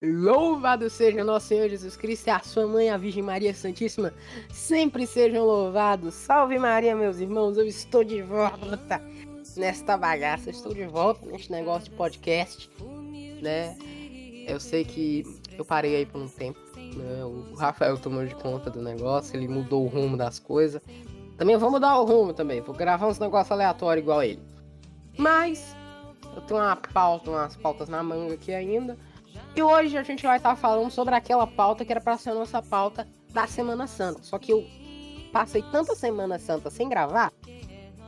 Louvado seja nosso Senhor Jesus Cristo e a sua mãe, a Virgem Maria Santíssima, sempre sejam louvados. Salve Maria, meus irmãos, eu estou de volta nesta bagaça, estou de volta neste negócio de podcast, né? Eu sei que eu parei aí por um tempo, né? O Rafael tomou de conta do negócio, ele mudou o rumo das coisas. Também vou mudar o rumo também, vou gravar uns negócios aleatórios igual ele. Mas eu tenho uma pauta, umas pautas na manga aqui ainda. E hoje a gente vai estar falando sobre aquela pauta que era para ser a nossa pauta da Semana Santa. Só que eu passei tanta Semana Santa sem gravar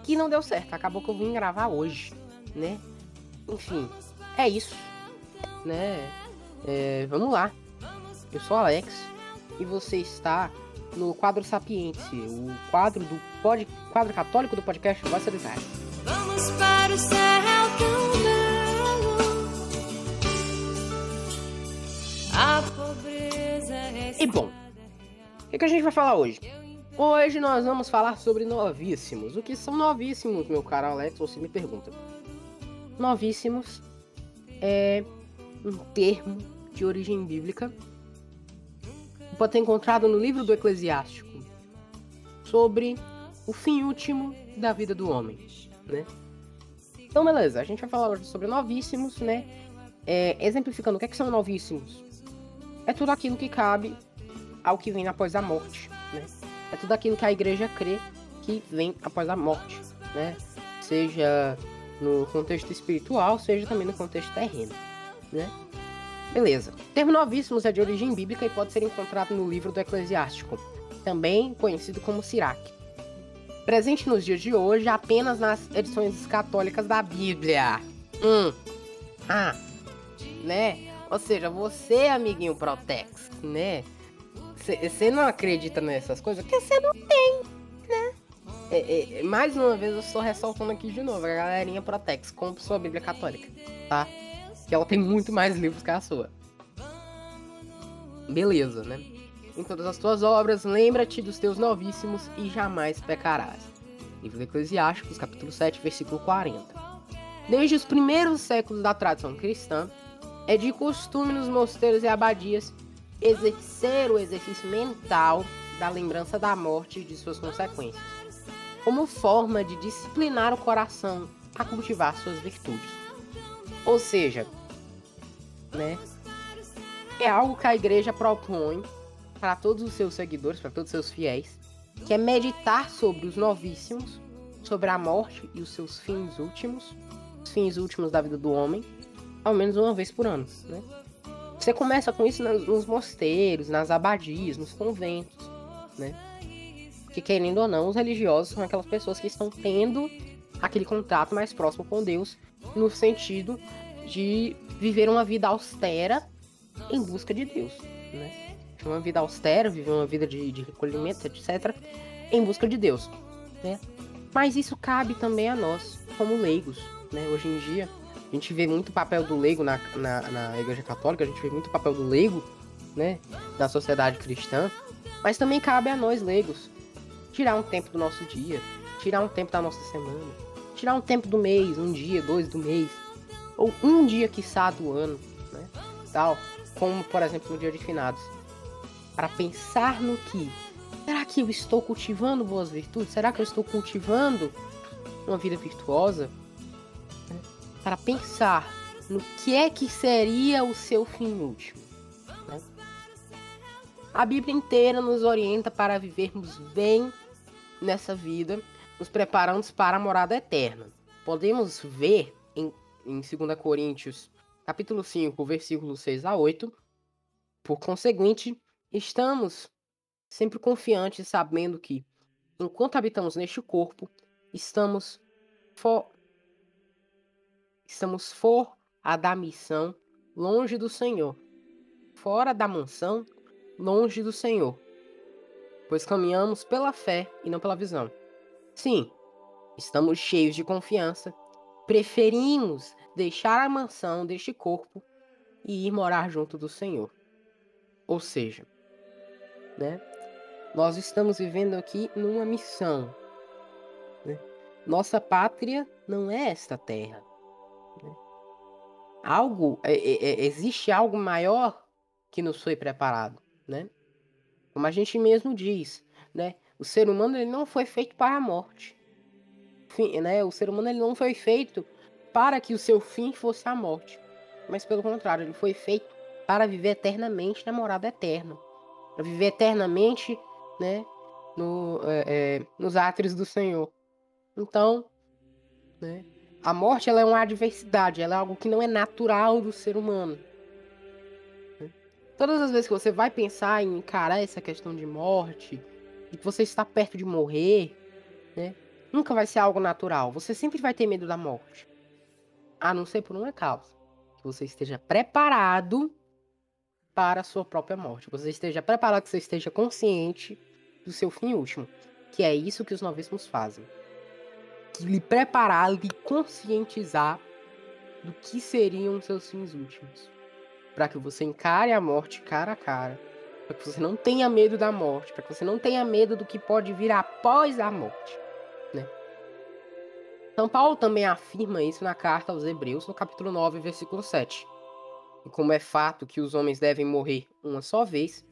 que não deu certo. Acabou que eu vim gravar hoje, né? Enfim, é isso, né? É, vamos lá. Eu sou Alex e você está no quadro Sapiente, o quadro do pod, quadro católico do podcast Solitária. Vamos para o céu E bom, o que, que a gente vai falar hoje? Hoje nós vamos falar sobre novíssimos. O que são novíssimos, meu caro Alex? Você me pergunta. Novíssimos é um termo de origem bíblica pode ser encontrado no livro do Eclesiástico sobre o fim último da vida do homem, né? Então, beleza, a gente vai falar hoje sobre novíssimos, né? É, exemplificando o que, é que são novíssimos é tudo aquilo que cabe ao que vem após a morte, né? É tudo aquilo que a igreja crê que vem após a morte, né? Seja no contexto espiritual, seja também no contexto terreno, né? Beleza. O termo novíssimos é de origem bíblica e pode ser encontrado no livro do Eclesiástico, também conhecido como Sirac. Presente nos dias de hoje apenas nas edições católicas da Bíblia. Hum. Ah. Né? Ou seja, você, amiguinho Protex, né? Você não acredita nessas coisas porque você não tem, né? É, é, mais uma vez eu estou ressaltando aqui de novo, a galerinha Protex, compre sua Bíblia Católica, tá? Que ela tem muito mais livros que a sua. Beleza, né? Em todas as tuas obras, lembra-te dos teus novíssimos e jamais pecarás. Livro do Eclesiásticos, capítulo 7, versículo 40. Desde os primeiros séculos da tradição cristã, é de costume nos mosteiros e abadias exercer o exercício mental da lembrança da morte e de suas consequências, como forma de disciplinar o coração a cultivar suas virtudes. Ou seja, né, é algo que a igreja propõe para todos os seus seguidores, para todos os seus fiéis, que é meditar sobre os novíssimos, sobre a morte e os seus fins últimos, os fins últimos da vida do homem, ao menos uma vez por ano, né? Você começa com isso nos mosteiros, nas abadias, nos conventos, né? Que querendo ou não, os religiosos são aquelas pessoas que estão tendo aquele contato mais próximo com Deus, no sentido de viver uma vida austera em busca de Deus, né? Uma vida austera, viver uma vida de, de recolhimento, etc., em busca de Deus, né? Mas isso cabe também a nós, como leigos, né? Hoje em dia, a gente vê muito papel do leigo na, na, na Igreja Católica, a gente vê muito papel do leigo, né, na sociedade cristã, mas também cabe a nós leigos tirar um tempo do nosso dia, tirar um tempo da nossa semana, tirar um tempo do mês, um dia, dois do mês, ou um dia quiçá do ano, né, tal, como por exemplo no dia de finados, para pensar no que será que eu estou cultivando boas virtudes? Será que eu estou cultivando uma vida virtuosa? Para pensar no que é que seria o seu fim último. Né? A Bíblia inteira nos orienta para vivermos bem nessa vida, nos preparando para a morada eterna. Podemos ver em, em 2 Coríntios, capítulo 5, versículos 6 a 8. Por conseguinte, estamos sempre confiantes, sabendo que, enquanto habitamos neste corpo, estamos Estamos fora da missão, longe do Senhor. Fora da mansão, longe do Senhor. Pois caminhamos pela fé e não pela visão. Sim, estamos cheios de confiança. Preferimos deixar a mansão deste corpo e ir morar junto do Senhor. Ou seja, né? Nós estamos vivendo aqui numa missão. Né? Nossa pátria não é esta terra. Algo, é, é, é, existe algo maior que nos foi preparado, né? Como a gente mesmo diz, né? O ser humano ele não foi feito para a morte, fim, né? O ser humano ele não foi feito para que o seu fim fosse a morte, mas pelo contrário, ele foi feito para viver eternamente na morada eterna, para viver eternamente, né? No, é, é, nos átrios do Senhor. Então, né? A morte ela é uma adversidade, ela é algo que não é natural do ser humano. Todas as vezes que você vai pensar em encarar essa questão de morte, de que você está perto de morrer, né? Nunca vai ser algo natural. Você sempre vai ter medo da morte. A não ser por uma causa. Que você esteja preparado para a sua própria morte. Você esteja preparado, que você esteja consciente do seu fim último. Que é isso que os novíssimos fazem lhe preparar, lhe conscientizar do que seriam seus fins últimos. Para que você encare a morte cara a cara. Para que você não tenha medo da morte. Para que você não tenha medo do que pode vir após a morte. Né? São Paulo também afirma isso na carta aos Hebreus, no capítulo 9, versículo 7. E como é fato que os homens devem morrer uma só vez,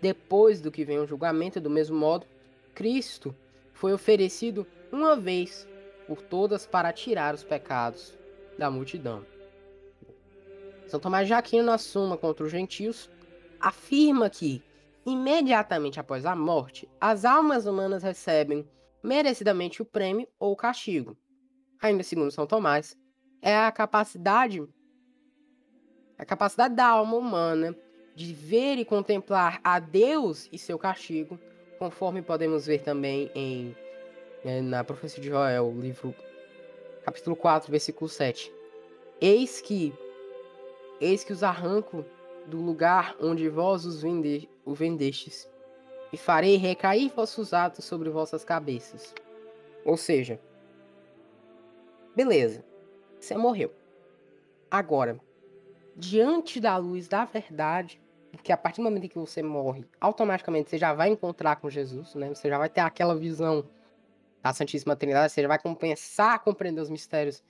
depois do que vem o julgamento, do mesmo modo, Cristo foi oferecido uma vez por todas para tirar os pecados da multidão. São Tomás de Aquino, na Suma contra os Gentios, afirma que, imediatamente após a morte, as almas humanas recebem merecidamente o prêmio ou o castigo. Ainda segundo São Tomás, é a capacidade a capacidade da alma humana de ver e contemplar a Deus e seu castigo, conforme podemos ver também em né, na profecia de Joel, livro capítulo 4, versículo 7. Eis que eis que os arranco do lugar onde vós os vende, o vendestes, e farei recair vossos atos sobre vossas cabeças. Ou seja, beleza, você morreu. Agora, diante da luz da verdade, que a partir do momento em que você morre, automaticamente você já vai encontrar com Jesus, né? Você já vai ter aquela visão da Santíssima Trindade, já vai começar a compreender os mistérios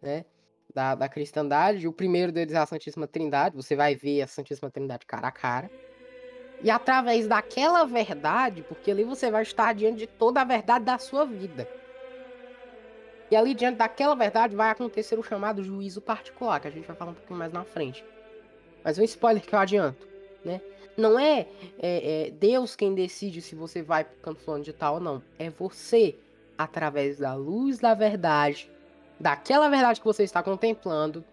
né, da, da cristandade. O primeiro deles é a Santíssima Trindade, você vai ver a Santíssima Trindade cara a cara. E através daquela verdade, porque ali você vai estar diante de toda a verdade da sua vida. E ali diante daquela verdade vai acontecer o chamado juízo particular, que a gente vai falar um pouquinho mais na frente. Mas um spoiler que eu adianto, né? Não é, é, é, Deus quem decide se você vai pro canto fulano de tal ou não. É você, através da luz da verdade, daquela verdade que você está contemplando,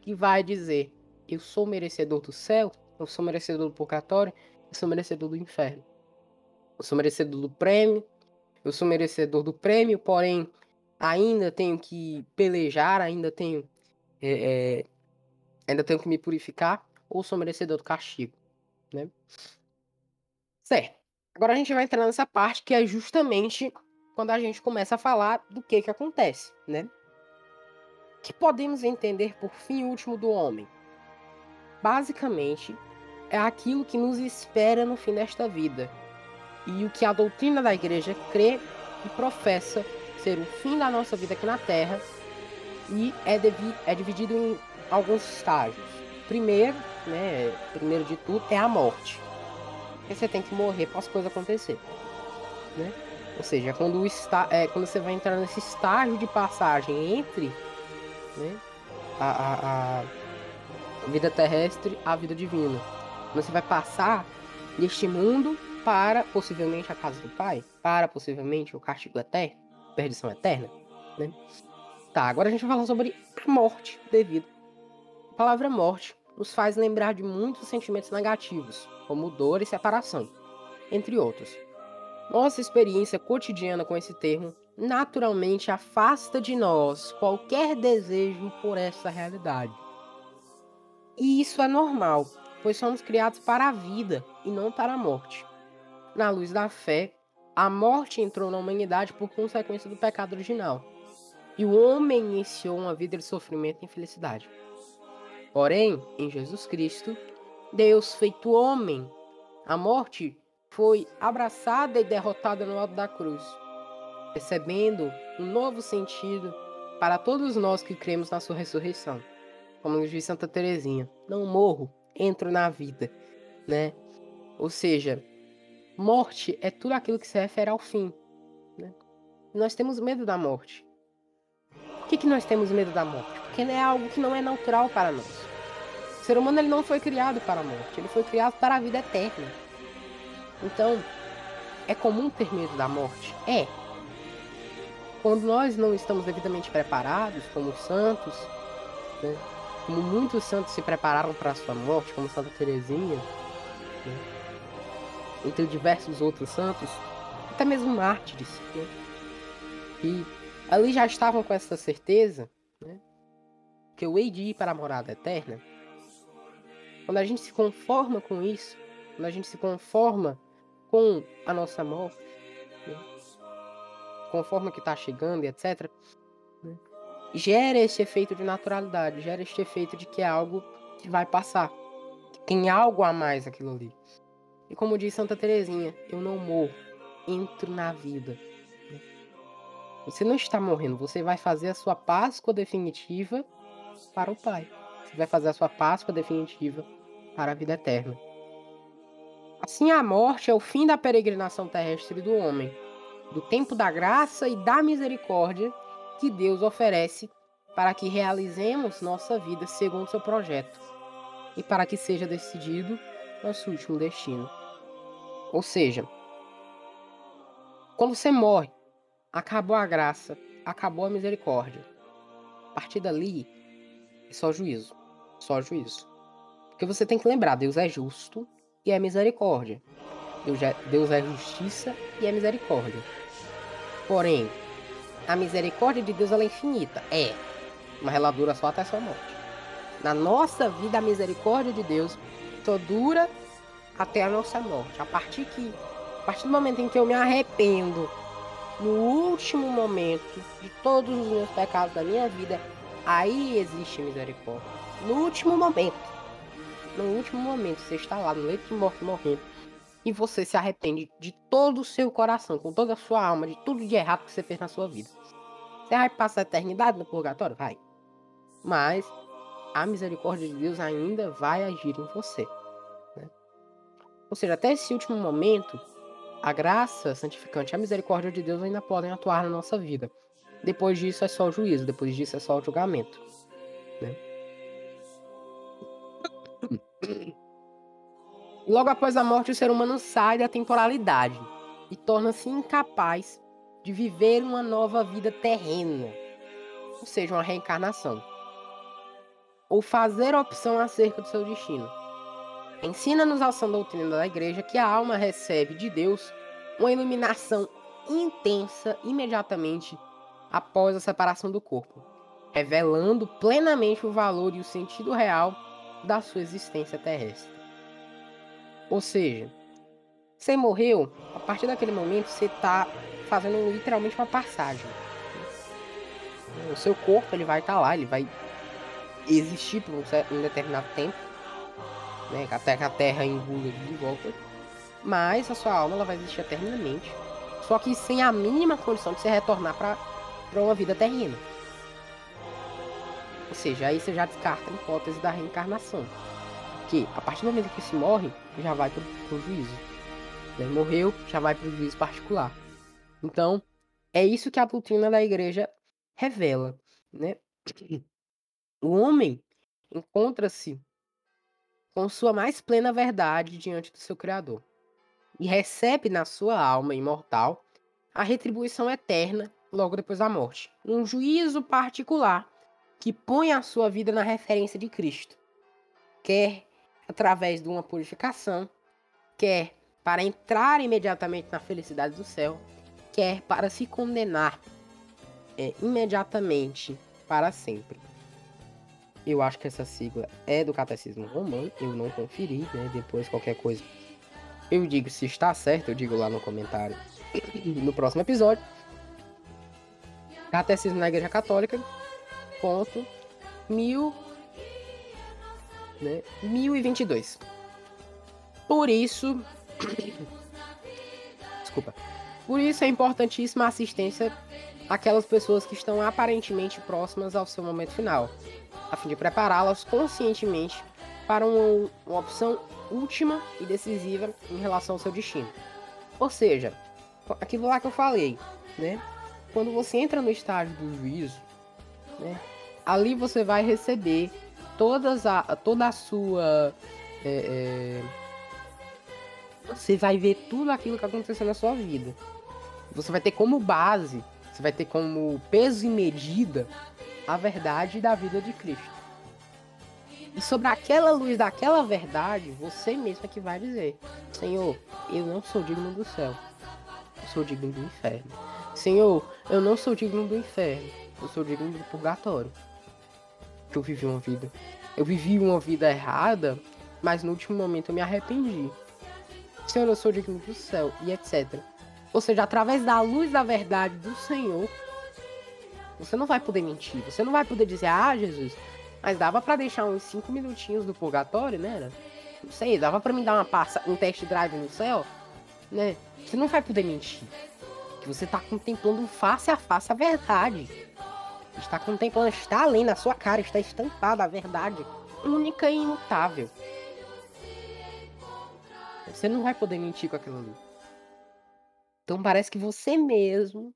que vai dizer: eu sou merecedor do céu, eu sou merecedor do purgatório, eu sou merecedor do inferno. Eu sou merecedor do prêmio, eu sou merecedor do prêmio, porém ainda tenho que pelejar, ainda tenho, é, é, ainda tenho que me purificar, ou sou merecedor do castigo né? Certo. Agora a gente vai entrar nessa parte que é justamente quando a gente começa a falar do que que acontece, né? Que podemos entender por fim último do homem. Basicamente, é aquilo que nos espera no fim desta vida. E o que a doutrina da igreja crê e professa ser o fim da nossa vida aqui na Terra e é, é dividido em alguns estágios. Primeiro, né, primeiro de tudo, é a morte. Porque você tem que morrer para as coisas acontecer. Né? Ou seja, quando, está, é, quando você vai entrar nesse estágio de passagem entre né, a, a, a vida terrestre à vida divina. Você vai passar deste mundo para possivelmente a casa do Pai, para possivelmente o castigo eterno, perdição eterna. Né? Tá, agora a gente vai falar sobre a morte devido a palavra morte nos faz lembrar de muitos sentimentos negativos, como dor e separação, entre outros. Nossa experiência cotidiana com esse termo naturalmente afasta de nós qualquer desejo por essa realidade. E isso é normal, pois somos criados para a vida e não para a morte. Na luz da fé, a morte entrou na humanidade por consequência do pecado original, e o homem iniciou uma vida de sofrimento e infelicidade. Porém, em Jesus Cristo, Deus feito homem, a morte foi abraçada e derrotada no alto da cruz, recebendo um novo sentido para todos nós que cremos na sua ressurreição. como diz Santa Teresinha, não morro, entro na vida, né? Ou seja, morte é tudo aquilo que se refere ao fim, né? Nós temos medo da morte. Por que, que nós temos medo da morte? Porque é algo que não é natural para nós. O ser humano ele não foi criado para a morte, ele foi criado para a vida eterna. Então, é comum ter medo da morte? É. Quando nós não estamos devidamente preparados, como santos, né? como muitos santos se prepararam para a sua morte, como Santa Teresinha, né? entre diversos outros santos, até mesmo mártires, né? e ali já estavam com essa certeza né? que eu hei de ir para a morada eterna. Quando a gente se conforma com isso, quando a gente se conforma com a nossa morte, né? conforma que está chegando e etc., né? gera esse efeito de naturalidade, gera esse efeito de que é algo que vai passar. Que tem algo a mais aquilo ali. E como diz Santa Teresinha, eu não morro, entro na vida. Você não está morrendo, você vai fazer a sua Páscoa definitiva para o Pai. Você vai fazer a sua Páscoa definitiva para a vida eterna. Assim, a morte é o fim da peregrinação terrestre do homem, do tempo da graça e da misericórdia que Deus oferece para que realizemos nossa vida segundo seu projeto e para que seja decidido nosso último destino. Ou seja, quando você morre, acabou a graça, acabou a misericórdia. A partir dali, é só juízo. Só juízo. Porque você tem que lembrar, Deus é justo e é misericórdia. Deus é, Deus é justiça e é misericórdia. Porém, a misericórdia de Deus é infinita. É. Mas ela dura só até a sua morte. Na nossa vida, a misericórdia de Deus só dura até a nossa morte. A partir que. A partir do momento em que eu me arrependo, no último momento de todos os meus pecados da minha vida, aí existe misericórdia. No último momento. No último momento, você está lá no leito de morte morrendo. E você se arrepende de todo o seu coração, com toda a sua alma, de tudo de errado que você fez na sua vida. Você vai passar a eternidade no purgatório? Vai. Mas a misericórdia de Deus ainda vai agir em você. Né? Ou seja, até esse último momento, a graça santificante a misericórdia de Deus ainda podem atuar na nossa vida. Depois disso é só o juízo, depois disso é só o julgamento. Né? Logo após a morte, o ser humano sai da temporalidade e torna-se incapaz de viver uma nova vida terrena, ou seja, uma reencarnação, ou fazer opção acerca do seu destino. Ensina-nos a sã doutrina da Igreja que a alma recebe de Deus uma iluminação intensa imediatamente após a separação do corpo, revelando plenamente o valor e o sentido real da sua existência terrestre. Ou seja, você morreu, a partir daquele momento você está fazendo literalmente uma passagem. O seu corpo ele vai estar tá lá, ele vai existir por um, determinado tempo, né, até que a Terra engula de volta. Mas a sua alma ela vai existir eternamente, só que sem a mínima condição de se retornar para uma vida terrena. Ou seja, aí você já descarta a hipótese da reencarnação. A partir do momento que se morre, já vai para o juízo. Né? Morreu, já vai para o juízo particular. Então, é isso que a doutrina da igreja revela. Né? O homem encontra-se com sua mais plena verdade diante do seu Criador e recebe na sua alma imortal a retribuição eterna logo depois da morte, um juízo particular que põe a sua vida na referência de Cristo, quer através de uma purificação, quer para entrar imediatamente na felicidade do céu, quer para se condenar é, imediatamente para sempre. Eu acho que essa sigla é do Catecismo Romano, eu não conferi, né? Depois qualquer coisa eu digo se está certo, eu digo lá no comentário no próximo episódio. Catecismo na Igreja Católica, ponto mil, né, 1022. Por isso, desculpa, por isso é importantíssima a assistência aquelas pessoas que estão aparentemente próximas ao seu momento final, a fim de prepará-las conscientemente para uma, uma opção última e decisiva em relação ao seu destino. Ou seja, aquilo lá que eu falei, né? Quando você entra no estágio do juízo, né? Ali você vai receber todas a, toda a sua. É, é, você vai ver tudo aquilo que aconteceu na sua vida. Você vai ter como base, você vai ter como peso e medida a verdade da vida de Cristo. E sobre aquela luz daquela verdade, você mesmo é que vai dizer: Senhor, eu não sou digno do céu, eu sou digno do inferno. Senhor, eu não sou digno do inferno, eu sou digno do purgatório. Que eu vivi uma vida. Eu vivi uma vida errada, mas no último momento eu me arrependi. Senhor, eu sou digno do céu, e etc. Ou seja, através da luz da verdade do Senhor, você não vai poder mentir. Você não vai poder dizer, ah, Jesus, mas dava para deixar uns 5 minutinhos do purgatório, né? Não sei, dava para me dar uma passa, um test drive no céu, né? Você não vai poder mentir. Que você tá contemplando face a face a verdade. Está contemplando, está além na sua cara, está estampada a verdade única e imutável. Você não vai poder mentir com aquilo ali. Então parece que você mesmo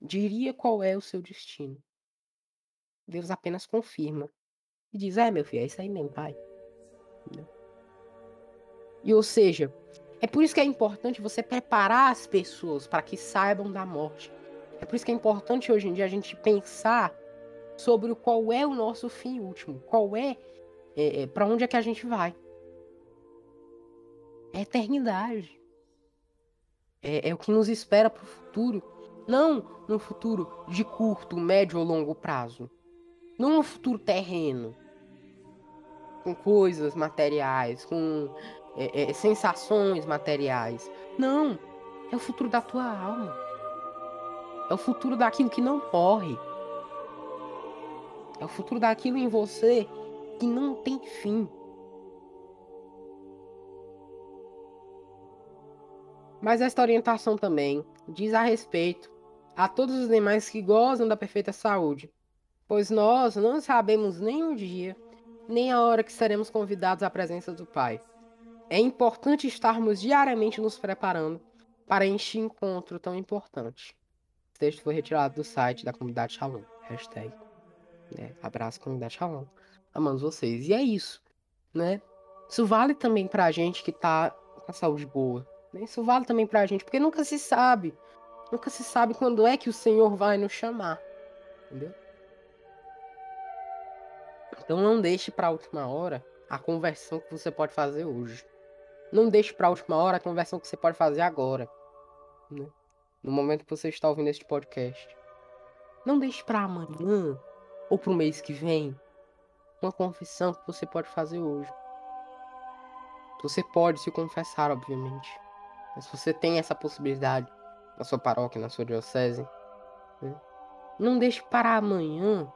diria qual é o seu destino. Deus apenas confirma. E diz: É, meu filho, é isso aí mesmo, pai. E ou seja, é por isso que é importante você preparar as pessoas para que saibam da morte. É por isso que é importante hoje em dia a gente pensar sobre qual é o nosso fim último, qual é, é, é para onde é que a gente vai. É eternidade. É, é o que nos espera para o futuro. Não no futuro de curto, médio ou longo prazo. Não no futuro terreno. Com coisas materiais, com é, é, sensações materiais. Não. É o futuro da tua alma. É o futuro daquilo que não morre. É o futuro daquilo em você que não tem fim. Mas esta orientação também diz a respeito a todos os demais que gozam da perfeita saúde, pois nós não sabemos nem o dia, nem a hora que seremos convidados à presença do Pai. É importante estarmos diariamente nos preparando para este encontro tão importante. Texto foi retirado do site da comunidade Shalom. Hashtag. Né? Abraço, comunidade Shalom. Amamos vocês. E é isso, né? Isso vale também pra gente que tá com a saúde boa, isso vale também pra gente, porque nunca se sabe. Nunca se sabe quando é que o Senhor vai nos chamar. Entendeu? Então não deixe para última hora a conversão que você pode fazer hoje. Não deixe para última hora a conversão que você pode fazer agora. Né? No momento que você está ouvindo este podcast. Não deixe para amanhã ou para o mês que vem uma confissão que você pode fazer hoje. Você pode se confessar, obviamente. Mas se você tem essa possibilidade na sua paróquia, na sua diocese, né? não deixe para amanhã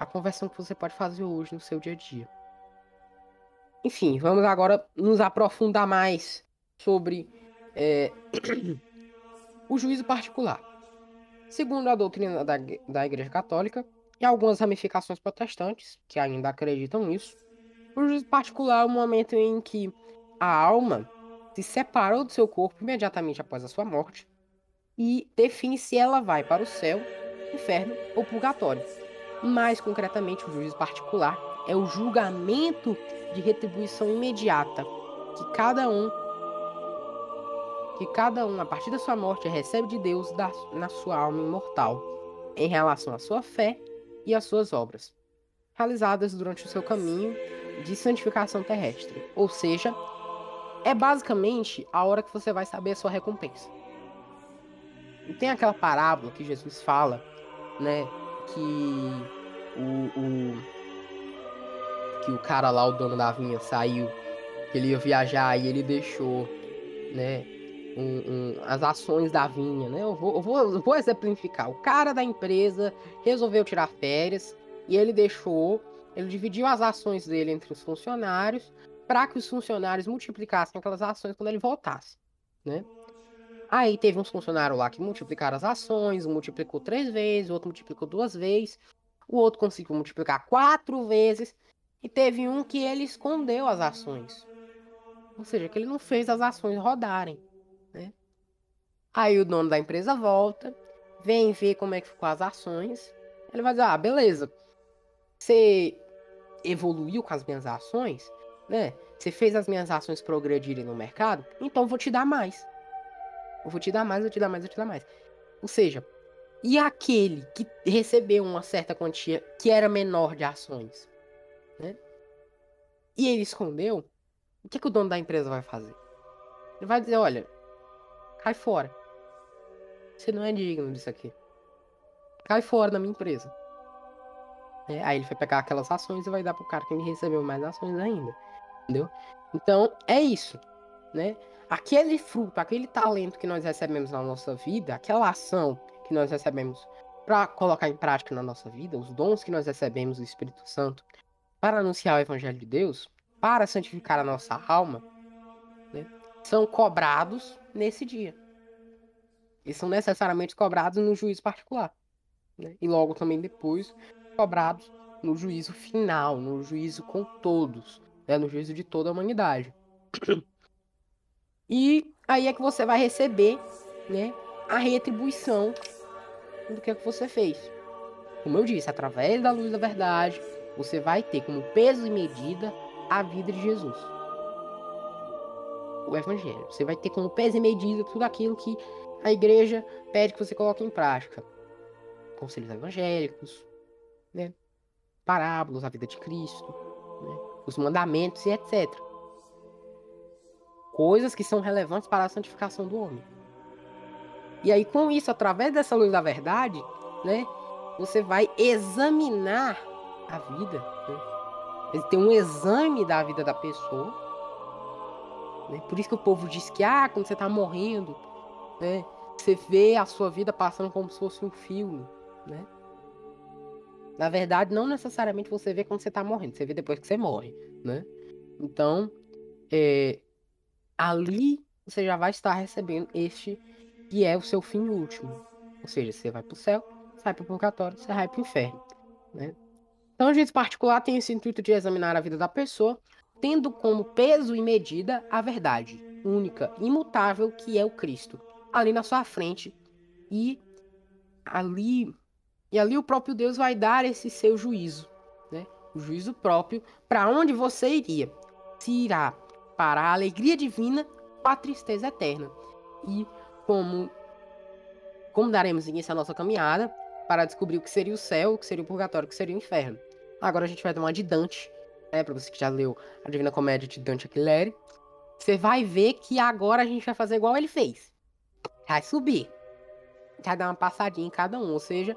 a conversão que você pode fazer hoje no seu dia a dia. Enfim, vamos agora nos aprofundar mais sobre é, o juízo particular. Segundo a doutrina da, da Igreja Católica e algumas ramificações protestantes que ainda acreditam nisso, o juízo particular é o momento em que a alma se separou do seu corpo imediatamente após a sua morte e define se ela vai para o céu, inferno ou purgatório. Mais concretamente, o juízo particular é o julgamento de retribuição imediata que cada um que cada um a partir da sua morte recebe de Deus da, na sua alma imortal em relação à sua fé e às suas obras realizadas durante o seu caminho de santificação terrestre, ou seja, é basicamente a hora que você vai saber a sua recompensa. E tem aquela parábola que Jesus fala, né? Que o, o, que o cara lá, o dono da vinha, saiu, que ele ia viajar e ele deixou, né? Um, um, as ações da vinha, né? Eu vou, eu vou, eu vou exemplificar. O cara da empresa resolveu tirar férias e ele deixou, ele dividiu as ações dele entre os funcionários para que os funcionários multiplicassem aquelas ações quando ele voltasse, né? Aí teve uns funcionários lá que multiplicaram as ações, um multiplicou três vezes, o outro multiplicou duas vezes, o outro conseguiu multiplicar quatro vezes, e teve um que ele escondeu as ações. Ou seja, que ele não fez as ações rodarem. Aí o dono da empresa volta, vem ver como é que ficou as ações. Ele vai dizer, ah, beleza. Você evoluiu com as minhas ações, né? Você fez as minhas ações progredirem no mercado, então vou te dar mais. Eu vou te dar mais, vou te dar mais, vou te dar mais. Ou seja, e aquele que recebeu uma certa quantia que era menor de ações, né? E ele escondeu, o que, que o dono da empresa vai fazer? Ele vai dizer, olha, cai fora. Você não é digno disso aqui. Cai fora da minha empresa. É, aí ele vai pegar aquelas ações e vai dar pro cara que recebeu mais ações ainda. Entendeu? Então, é isso. Né? Aquele fruto, aquele talento que nós recebemos na nossa vida, aquela ação que nós recebemos para colocar em prática na nossa vida, os dons que nós recebemos do Espírito Santo para anunciar o Evangelho de Deus, para santificar a nossa alma, né, são cobrados nesse dia. E são necessariamente cobrados no juízo particular. Né? E logo também depois cobrados no juízo final, no juízo com todos, né? no juízo de toda a humanidade. E aí é que você vai receber né, a retribuição do que, é que você fez. Como eu disse, através da luz da verdade, você vai ter como peso e medida a vida de Jesus. O Evangelho. Você vai ter como peso e medida tudo aquilo que a igreja pede que você coloque em prática. Conselhos evangélicos, né? parábolas, a vida de Cristo, né? os mandamentos e etc. Coisas que são relevantes para a santificação do homem. E aí, com isso, através dessa luz da verdade, né, você vai examinar a vida. Né? Tem um exame da vida da pessoa. Né? Por isso que o povo diz que, ah, quando você está morrendo, né, você vê a sua vida passando como se fosse um filme, né? Na verdade, não necessariamente você vê quando você tá morrendo, você vê depois que você morre, né? Então, é, ali você já vai estar recebendo este que é o seu fim último. Ou seja, você vai pro céu, sai pro purgatório, você vai pro inferno, né? Então, o juízo particular tem esse intuito de examinar a vida da pessoa, tendo como peso e medida a verdade única, imutável, que é o Cristo, ali na sua frente. E ali e ali o próprio Deus vai dar esse seu juízo, né? O juízo próprio para onde você iria. Se irá para a alegria divina ou a tristeza eterna. E como como daremos início à nossa caminhada para descobrir o que seria o céu, o que seria o purgatório, o que seria o inferno. Agora a gente vai tomar de Dante, né, para você que já leu a Divina Comédia de Dante Alighieri. Você vai ver que agora a gente vai fazer igual ele fez. Vai subir. Vai dar uma passadinha em cada um, ou seja,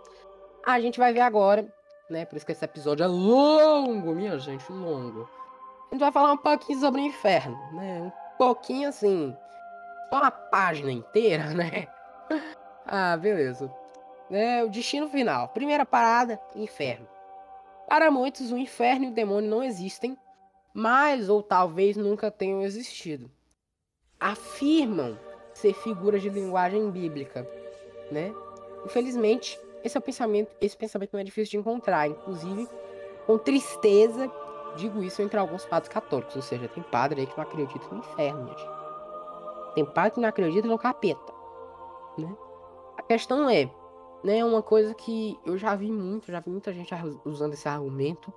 a gente vai ver agora, né? Por isso que esse episódio é longo, minha gente, longo. A gente vai falar um pouquinho sobre o inferno, né? Um pouquinho assim. Só uma página inteira, né? ah, beleza. É, o destino final. Primeira parada, inferno. Para muitos, o inferno e o demônio não existem, mas ou talvez nunca tenham existido. Afirmam ser figuras de linguagem bíblica, né? Infelizmente, esse é o pensamento, esse pensamento não é difícil de encontrar, inclusive com tristeza digo isso entre alguns padres católicos, ou seja, tem padre aí que não acredita no inferno, gente. Tem padre que não acredita no capeta, né? A questão é, né, uma coisa que eu já vi muito, já vi muita gente usando esse argumento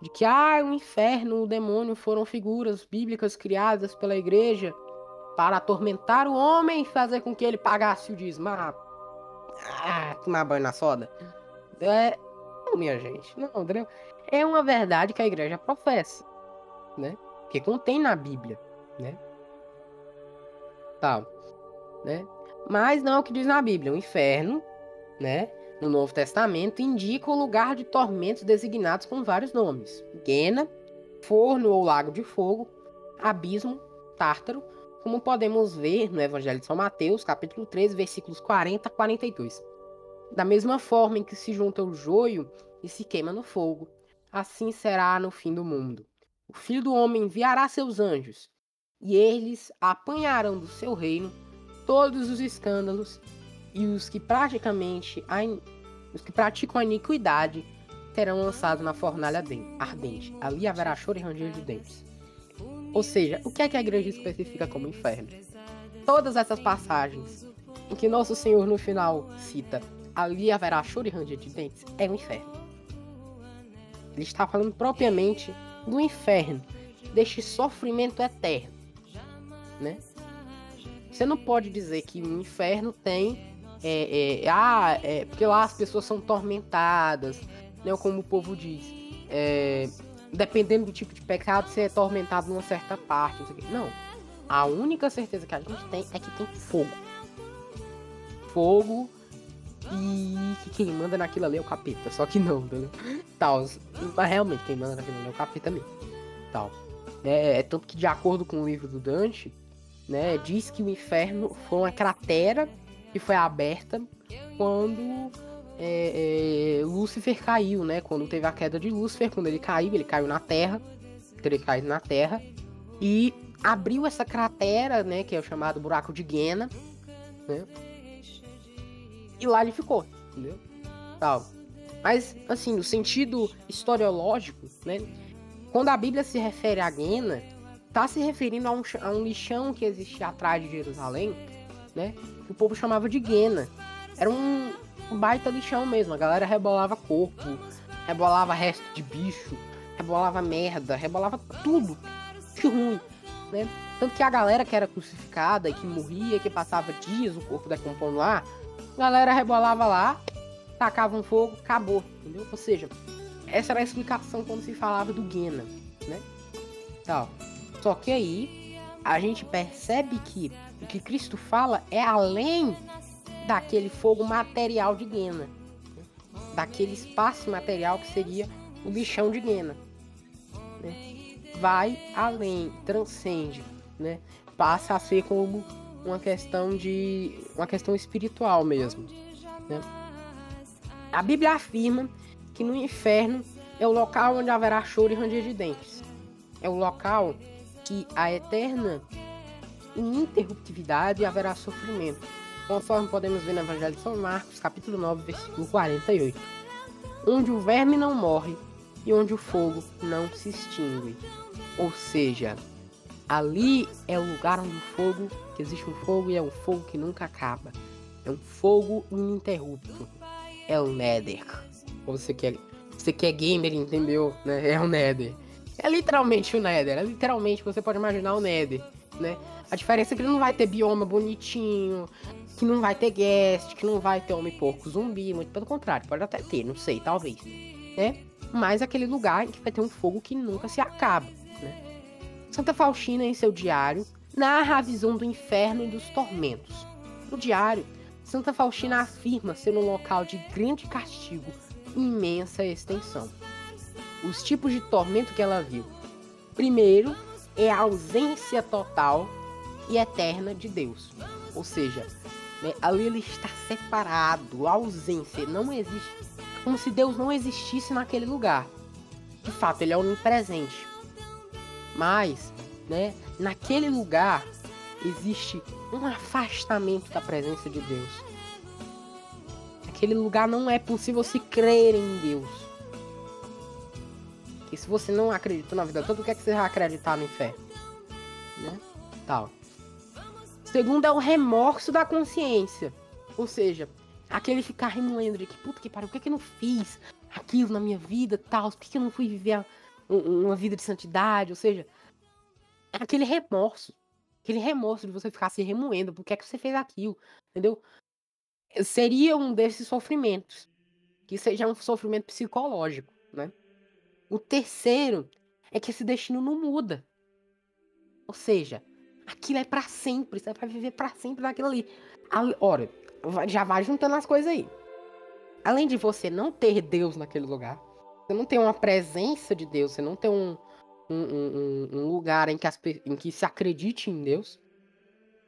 de que ah, o inferno, o demônio foram figuras bíblicas criadas pela igreja para atormentar o homem e fazer com que ele pagasse o dízimo. Ah, ah, tomar banho na soda. É, não, minha gente, não, entendeu? É uma verdade que a igreja professa, né? Que contém na Bíblia, né? Tal, né? Mas não é o que diz na Bíblia. O inferno, né? No Novo Testamento indica o lugar de tormentos designados com vários nomes: Guena, forno ou lago de fogo, abismo, tártaro, como podemos ver no Evangelho de São Mateus, capítulo 13, versículos 40 a 42. Da mesma forma em que se junta o joio e se queima no fogo, assim será no fim do mundo. O Filho do Homem enviará seus anjos, e eles apanharão do seu reino todos os escândalos e os que praticamente os que praticam a iniquidade serão lançados na fornalha ardente. Ali haverá choro e ranger de dentes. Ou seja, o que é que a igreja especifica como inferno? Todas essas passagens em que nosso Senhor no final cita ali haverá choro e ranger de dentes é o inferno. Ele está falando propriamente do inferno, deste sofrimento eterno, né? Você não pode dizer que o inferno tem é, é, ah, é, porque lá as pessoas são tormentadas, né? Como o povo diz, é, dependendo do tipo de pecado, você é tormentado numa certa parte. Não, a única certeza que a gente tem é que tem fogo, fogo e que quem manda naquilo ali é o capeta. Só que não, entendeu? Tal, mas realmente quem manda naquilo ali é o capeta mesmo. Tal. É, é tanto que de acordo com o livro do Dante né, diz que o inferno foi uma cratera que foi aberta quando é, é, Lúcifer caiu, né? Quando teve a queda de Lúcifer, quando ele caiu, ele caiu na Terra, ele caiu na Terra e abriu essa cratera, né? Que é o chamado buraco de Guiana, né? E lá ele ficou, entendeu? Tal. Mas, assim, no sentido historiológico, né? Quando a Bíblia se refere a Guiana, tá se referindo a um, a um lixão que existia atrás de Jerusalém, né? Que o povo chamava de Guena. Era um, um baita lixão mesmo. A galera rebolava corpo, rebolava resto de bicho, rebolava merda, rebolava tudo de ruim, né? Tanto que a galera que era crucificada e que morria, que passava dias o corpo decompondo lá, a galera rebolava lá, tacava um fogo, acabou, entendeu? Ou seja, essa era a explicação quando se falava do Guena, né? Tal. Só que aí a gente percebe que o que Cristo fala é além daquele fogo material de Guena, daquele espaço material que seria o bichão de Guena. Né? Vai além, transcende, né? passa a ser como uma questão de uma questão espiritual mesmo. Né? A Bíblia afirma que no inferno é o local onde haverá choro e ranger de dentes. É o local que a eterna ininterruptividade haverá sofrimento, conforme podemos ver no Evangelho de São Marcos, capítulo 9, versículo 48, onde o verme não morre e onde o fogo não se extingue. Ou seja, ali é o lugar onde o fogo, que existe um fogo e é um fogo que nunca acaba. É um fogo ininterrupto. É o Nether. Você que é, você que é gamer, entendeu? Né? É o Nether. É literalmente o Nether. É literalmente, você pode imaginar o Nether, né? A diferença é que ele não vai ter bioma bonitinho, que não vai ter guest, que não vai ter homem porco zumbi, muito pelo contrário, pode até ter, não sei, talvez, né? Mas aquele lugar em que vai ter um fogo que nunca se acaba, né? Santa Faustina, em seu diário, narra a visão do inferno e dos tormentos. No diário, Santa Faustina afirma ser um local de grande castigo, imensa extensão os tipos de tormento que ela viu. Primeiro é a ausência total e eterna de Deus. Ou seja, né, ali ele está separado, ausência, não existe. Como se Deus não existisse naquele lugar. De fato, ele é onipresente. Mas, né, naquele lugar existe um afastamento da presença de Deus. Aquele lugar não é possível se crer em Deus. E se você não acreditou na vida toda, o que é que você vai acreditar no inferno? Né? Tal. Segundo é o remorso da consciência. Ou seja, aquele ficar remoendo de que puta que pariu, por que, que eu não fiz aquilo na minha vida, tal? Por que, que eu não fui viver uma vida de santidade? Ou seja, aquele remorso. Aquele remorso de você ficar se remoendo, por que é que você fez aquilo? Entendeu? Seria um desses sofrimentos. Que seja um sofrimento psicológico, né? O terceiro é que esse destino não muda. Ou seja, aquilo é para sempre, você vai viver para sempre naquilo ali. Ora, já vai juntando as coisas aí. Além de você não ter Deus naquele lugar, você não tem uma presença de Deus, você não tem um, um, um, um lugar em que, as, em que se acredite em Deus,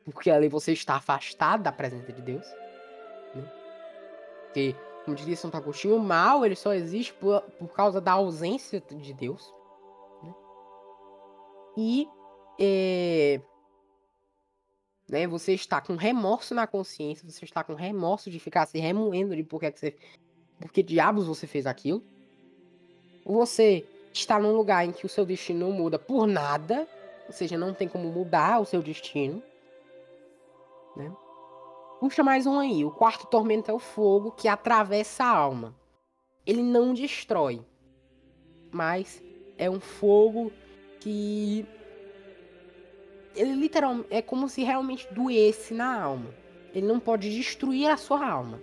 porque ali você está afastado da presença de Deus. Né? Porque como diria Santo Agostinho, o mal ele só existe por, por causa da ausência de Deus. Né? E é, né? Você está com remorso na consciência, você está com remorso de ficar se remoendo de por que, que você. Por que diabos você fez aquilo. Você está num lugar em que o seu destino não muda por nada, ou seja, não tem como mudar o seu destino. Né? Puxa mais um aí. O quarto tormento é o fogo que atravessa a alma. Ele não destrói, mas é um fogo que ele literalmente é como se realmente doesse na alma. Ele não pode destruir a sua alma,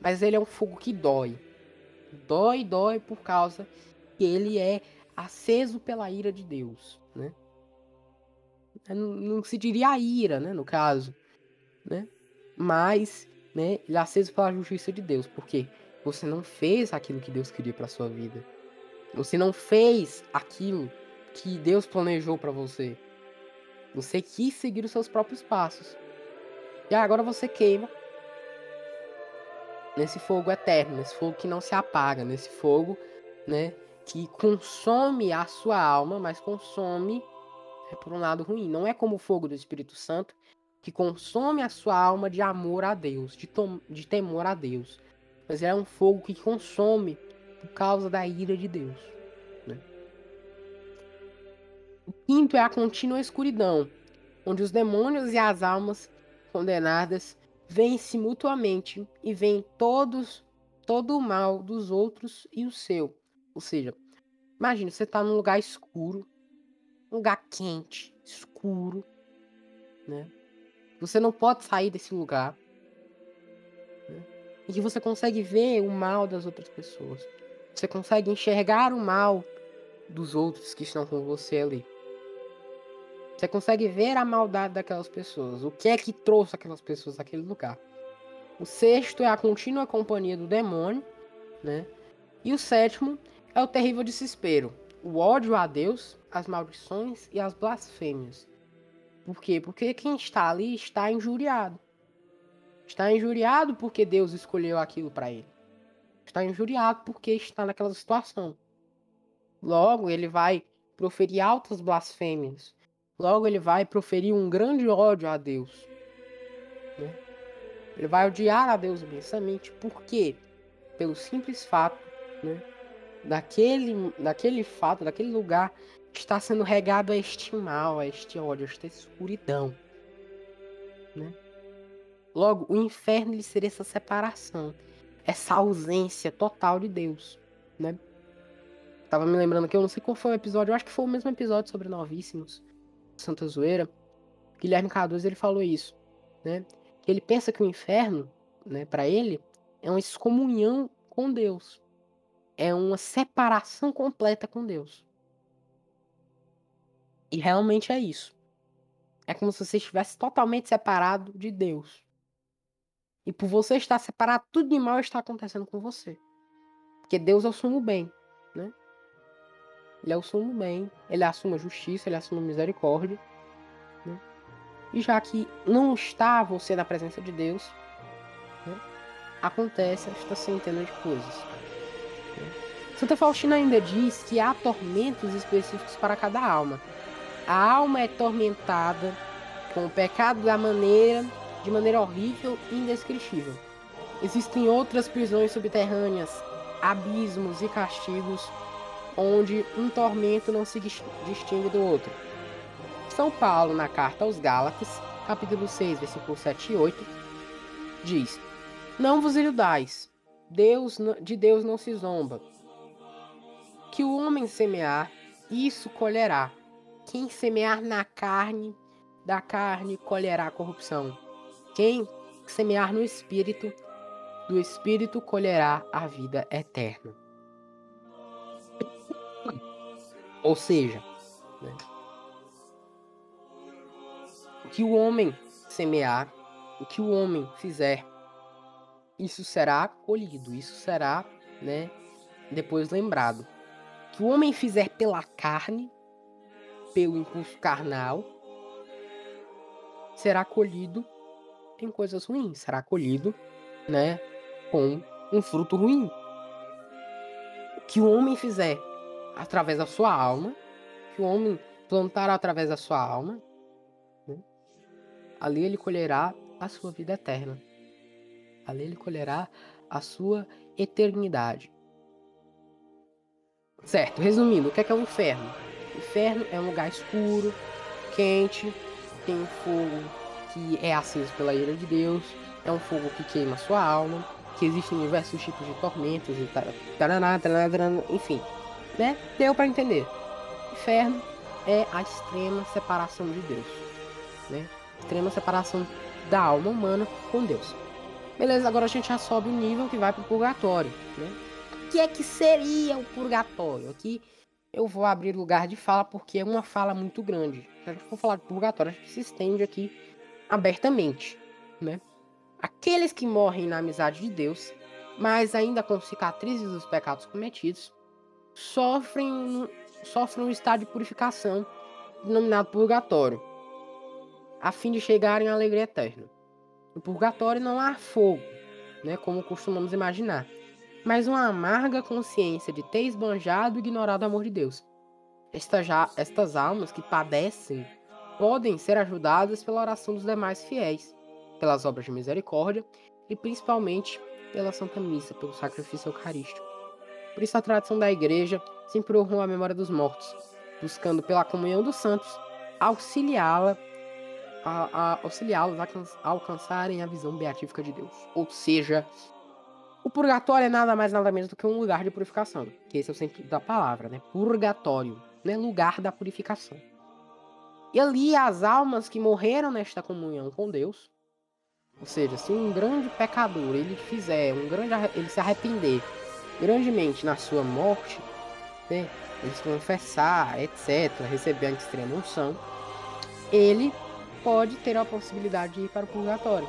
mas ele é um fogo que dói. Dói, dói por causa que ele é aceso pela ira de Deus, né? Não, não se diria a ira, né, no caso, né? Mas, né, ele é aceso pela justiça de Deus, porque você não fez aquilo que Deus queria para sua vida. Você não fez aquilo que Deus planejou para você. Você quis seguir os seus próprios passos. E agora você queima nesse fogo eterno, nesse fogo que não se apaga, nesse fogo, né, que consome a sua alma, mas consome é por um lado ruim. Não é como o fogo do Espírito Santo que consome a sua alma de amor a Deus, de, de temor a Deus. Mas é um fogo que consome por causa da ira de Deus. O quinto é a contínua escuridão, onde os demônios e as almas condenadas veem-se mutuamente e veem todos todo o mal dos outros e o seu. Ou seja, imagine você está num lugar escuro, um lugar quente, escuro, né? Você não pode sair desse lugar. Né? E que você consegue ver o mal das outras pessoas. Você consegue enxergar o mal dos outros que estão com você ali. Você consegue ver a maldade daquelas pessoas. O que é que trouxe aquelas pessoas àquele lugar. O sexto é a contínua companhia do demônio, né? E o sétimo é o terrível desespero, o ódio a Deus, as maldições e as blasfêmias. Por quê? Porque quem está ali está injuriado. Está injuriado porque Deus escolheu aquilo para ele. Está injuriado porque está naquela situação. Logo, ele vai proferir altas blasfêmias. Logo, ele vai proferir um grande ódio a Deus. Né? Ele vai odiar a Deus imensamente. Por quê? Pelo simples fato né, daquele, daquele fato, daquele lugar está sendo regado a este mal, a este ódio, a esta escuridão. Né? Logo, o inferno lhe seria essa separação, essa ausência total de Deus. Né? Tava me lembrando que eu não sei qual foi o episódio, eu acho que foi o mesmo episódio sobre novíssimos, Santa Zoeira. Guilherme Cardoso ele falou isso, né? Ele pensa que o inferno, né, para ele, é uma excomunhão com Deus é uma separação completa com Deus. E realmente é isso. É como se você estivesse totalmente separado de Deus. E por você estar separado, tudo de mal está acontecendo com você. Porque Deus é o sumo bem? Ele é o bem, ele assume a justiça, ele assume a misericórdia. Né? E já que não está você na presença de Deus, né? acontece esta centena de coisas. Santa Faustina ainda diz que há tormentos específicos para cada alma. A alma é tormentada com o pecado da maneira, de maneira horrível e indescritível. Existem outras prisões subterrâneas, abismos e castigos, onde um tormento não se distingue do outro. São Paulo, na carta aos Gálatas, capítulo 6, versículos 7 e 8, diz: Não vos iludais, Deus, de Deus não se zomba. Que o homem semear, isso colherá. Quem semear na carne, da carne colherá corrupção. Quem semear no espírito, do espírito colherá a vida eterna. Ou seja, né, o que o homem semear, o que o homem fizer isso será colhido, isso será, né, depois lembrado. Que o homem fizer pela carne, pelo impulso carnal, será colhido em coisas ruins, será colhido, né, com um fruto ruim. Que o homem fizer através da sua alma, que o homem plantar através da sua alma, né, ali ele colherá a sua vida eterna. Ali ele colherá a sua eternidade. Certo, resumindo, o que é, que é o inferno? Inferno é um lugar escuro, quente, tem um fogo que é aceso pela ira de Deus, é um fogo que queima sua alma, que existem diversos tipos de tormentos e taraná, taraná, taraná, enfim, né? Deu para entender. Inferno é a extrema separação de Deus, né? Extrema separação da alma humana com Deus. Beleza, agora a gente já sobe o nível que vai pro purgatório, né? O que é que seria o purgatório? Aqui eu vou abrir lugar de fala porque é uma fala muito grande. Se a gente for falar de purgatório, a gente se estende aqui abertamente, né? Aqueles que morrem na amizade de Deus, mas ainda com cicatrizes dos pecados cometidos, sofrem, sofrem um estado de purificação denominado purgatório, a fim de chegarem à alegria eterna. No purgatório não há fogo, né, como costumamos imaginar, mas uma amarga consciência de ter esbanjado e ignorado o amor de Deus. Já, estas almas que padecem podem ser ajudadas pela oração dos demais fiéis, pelas obras de misericórdia e principalmente pela Santa Missa, pelo sacrifício eucarístico. Por isso a tradição da Igreja sempre honrou a memória dos mortos, buscando pela comunhão dos santos auxiliá-la a, a auxiliá-los a, a alcançarem a visão beatífica de Deus. Ou seja, o purgatório é nada mais nada menos do que um lugar de purificação, que esse é o sentido da palavra, né? Purgatório, né? Lugar da purificação. E ali as almas que morreram nesta comunhão com Deus, ou seja, se um grande pecador ele fizer, um grande ele se arrepender grandemente na sua morte, né? Se confessar, etc, receber a extrema unção, ele pode ter a possibilidade de ir para o purgatório.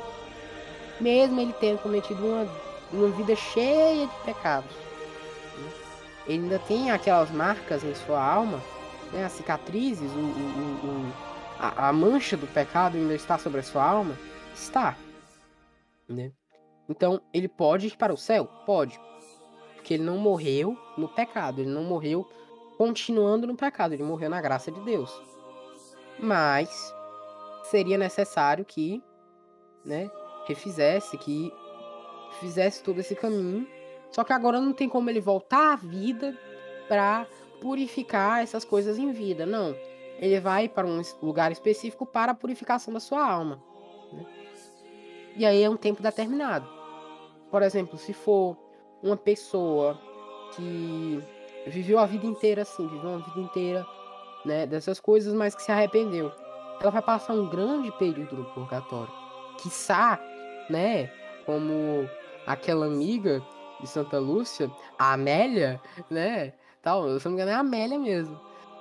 Mesmo ele tendo cometido uma, uma vida cheia de pecados. Ele ainda tem aquelas marcas em sua alma, né? as cicatrizes, o, o, o, a, a, mancha do pecado ainda está sobre a sua alma? Está. Né? Então, ele pode ir para o céu? Pode. Porque ele não morreu no pecado, ele não morreu continuando no pecado, ele morreu na graça de Deus. Mas seria necessário que, né, refizesse, que fizesse todo esse caminho. Só que agora não tem como ele voltar à vida para purificar essas coisas em vida, não. Ele vai para um lugar específico para a purificação da sua alma. Né? E aí é um tempo determinado. Por exemplo, se for uma pessoa que viveu a vida inteira assim, viveu uma vida inteira né, dessas coisas, mas que se arrependeu ela vai passar um grande período no purgatório. Quiçá, né? Como aquela amiga de Santa Lúcia, a Amélia, né? Tal, se não me engano é a Amélia mesmo.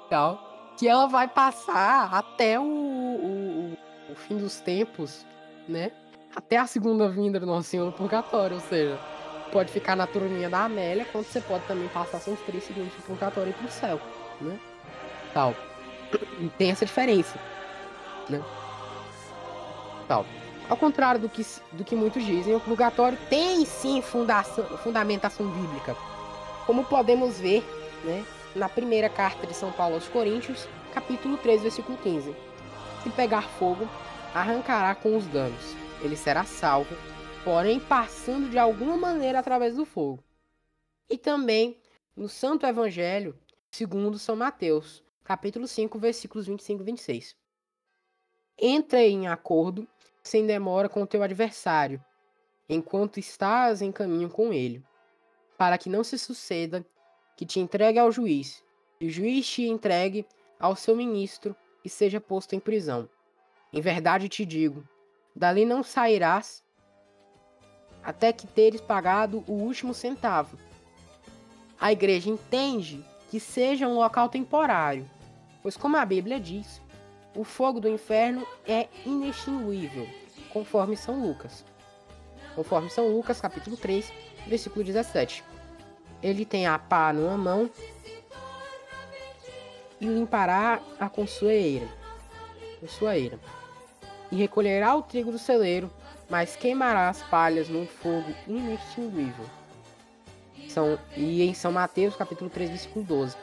Tal, que ela vai passar até o, o, o fim dos tempos, né? Até a segunda vinda do Nosso Senhor no purgatório, ou seja, pode ficar na turminha da Amélia, quando você pode também passar seus três segundos no purgatório e pro céu, né? Tal. Tem essa diferença né? Tal. Ao contrário do que, do que muitos dizem, o purgatório tem sim fundação, fundamentação bíblica. Como podemos ver né, na primeira carta de São Paulo aos Coríntios, capítulo 3, versículo 15. Se pegar fogo, arrancará com os danos. Ele será salvo, porém passando de alguma maneira através do fogo. E também no Santo Evangelho, segundo São Mateus, capítulo 5, versículos 25 e 26. Entra em acordo sem demora com o teu adversário, enquanto estás em caminho com ele, para que não se suceda que te entregue ao juiz, e o juiz te entregue ao seu ministro e seja posto em prisão. Em verdade te digo, dali não sairás até que teres pagado o último centavo. A igreja entende que seja um local temporário, pois como a Bíblia diz, o fogo do inferno é inextinguível, conforme São Lucas. Conforme São Lucas, capítulo 3, versículo 17. Ele tem a pá numa mão e limpará a com sua. E recolherá o trigo do celeiro, mas queimará as palhas num fogo inextinguível. São, e em São Mateus, capítulo 3, versículo 12.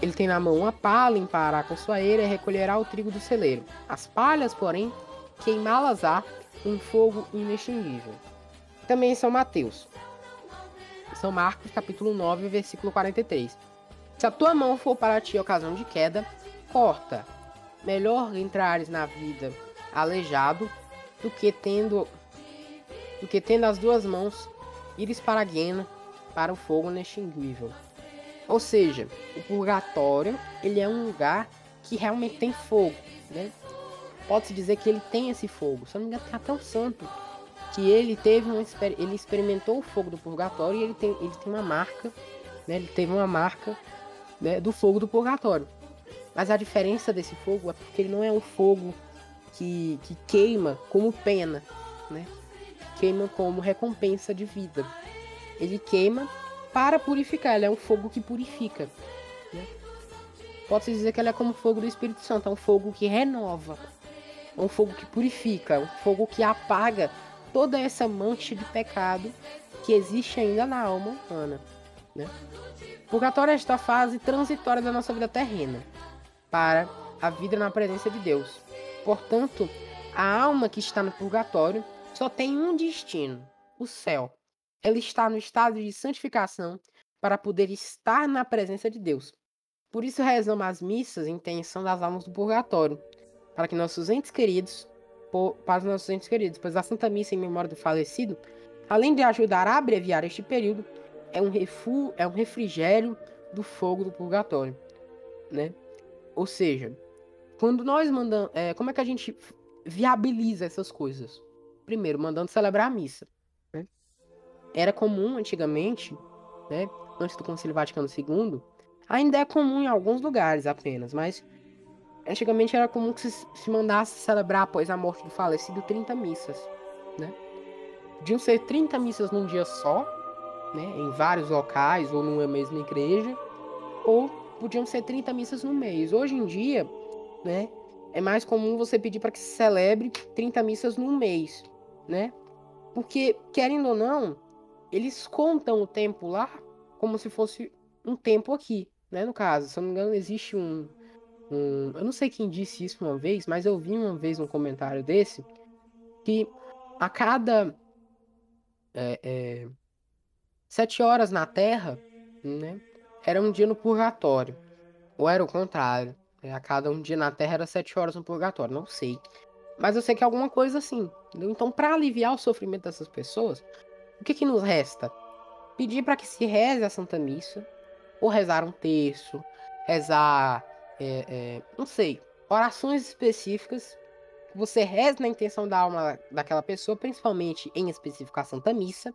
Ele tem na mão uma pá, limpará com sua eira e recolherá o trigo do celeiro. As palhas, porém, queimá-las-á um fogo inextinguível. Também em São Mateus. São Marcos, capítulo 9, versículo 43. Se a tua mão for para ti ocasião de queda, corta. Melhor entrares na vida aleijado do que tendo do que tendo as duas mãos ires para a guena, para o fogo inextinguível. Ou seja, o purgatório ele é um lugar que realmente tem fogo, né? Pode-se dizer que ele tem esse fogo. Se não me engano, tem até um santo que ele teve uma ele experimentou o fogo do purgatório e ele tem, ele tem uma marca, né? Ele teve uma marca né, do fogo do purgatório. Mas a diferença desse fogo é porque ele não é um fogo que, que queima como pena, né? Queima como recompensa de vida. Ele queima para purificar, ele é um fogo que purifica. Né? Pode-se dizer que ele é como o fogo do Espírito Santo, é um fogo que renova, é um fogo que purifica, é um fogo que apaga toda essa mancha de pecado que existe ainda na alma humana. Né? Purgatório é esta fase transitória da nossa vida terrena para a vida na presença de Deus. Portanto, a alma que está no purgatório só tem um destino: o céu. Ela está no estado de santificação para poder estar na presença de Deus. Por isso rezamos as missas em intenção das almas do purgatório, para que nossos entes queridos, para os nossos entes queridos, pois a Santa Missa em memória do falecido, além de ajudar a abreviar este período, é um, refu é um refrigério do fogo do purgatório, né? Ou seja, quando nós mandamos, é, como é que a gente viabiliza essas coisas? Primeiro, mandando celebrar a missa. Né? Era comum antigamente, né, antes do Concílio Vaticano II, ainda é comum em alguns lugares apenas, mas antigamente era comum que se, se mandasse celebrar após a morte do falecido 30 missas, né? Podiam ser 30 missas num dia só, né, em vários locais ou numa mesma igreja, ou podiam ser 30 missas no mês. Hoje em dia, né, é mais comum você pedir para que se celebre 30 missas no mês, né? Porque, querendo ou não, eles contam o tempo lá como se fosse um tempo aqui, né? No caso, se eu não me engano, existe um, um. Eu não sei quem disse isso uma vez, mas eu vi uma vez um comentário desse que a cada é, é, sete horas na Terra, né? Era um dia no purgatório. Ou era o contrário. Né? A cada um dia na Terra era sete horas no purgatório. Não sei. Mas eu sei que é alguma coisa assim. Entendeu? Então, para aliviar o sofrimento dessas pessoas, o que, que nos resta? Pedir para que se reze a Santa Missa, ou rezar um terço, rezar, é, é, não sei, orações específicas. Que você reze na intenção da alma daquela pessoa, principalmente em específico a Santa Missa,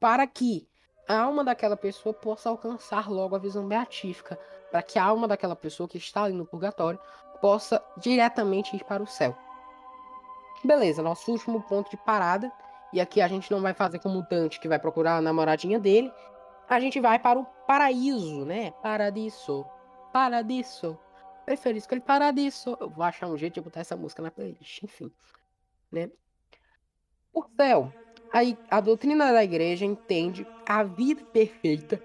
para que a alma daquela pessoa possa alcançar logo a visão beatífica, para que a alma daquela pessoa que está ali no purgatório possa diretamente ir para o céu. Beleza, nosso último ponto de parada, e aqui a gente não vai fazer como Dante que vai procurar a namoradinha dele, a gente vai para o paraíso, né? Paradiso. Paradiso. Preferi escolher paradiso. Eu vou achar um jeito de botar essa música na playlist, enfim. Né? O céu a, a doutrina da igreja entende a vida perfeita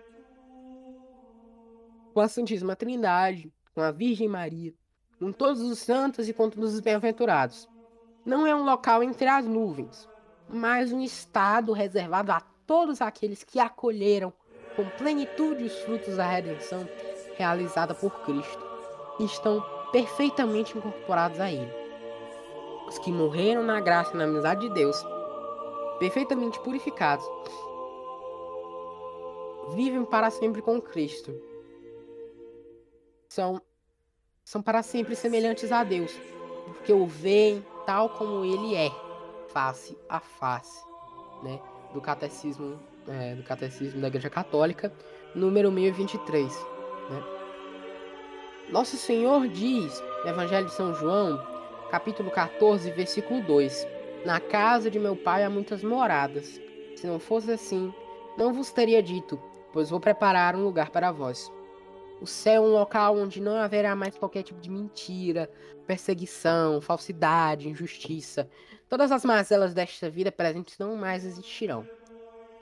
com a Santíssima Trindade, com a Virgem Maria, com todos os santos e com todos os bem-aventurados. Não é um local entre as nuvens, mas um estado reservado a todos aqueles que acolheram com plenitude os frutos da redenção realizada por Cristo e estão perfeitamente incorporados a Ele. Os que morreram na graça e na amizade de Deus perfeitamente purificados, vivem para sempre com Cristo. São, são para sempre semelhantes a Deus, porque o veem tal como Ele é, face a face, né? Do catecismo, é, do catecismo da Igreja Católica, número 1023, né? Nosso Senhor diz, no Evangelho de São João, capítulo 14, versículo 2: na casa de meu pai há muitas moradas. Se não fosse assim, não vos teria dito, pois vou preparar um lugar para vós. O céu é um local onde não haverá mais qualquer tipo de mentira, perseguição, falsidade, injustiça. Todas as mazelas desta vida presente não mais existirão.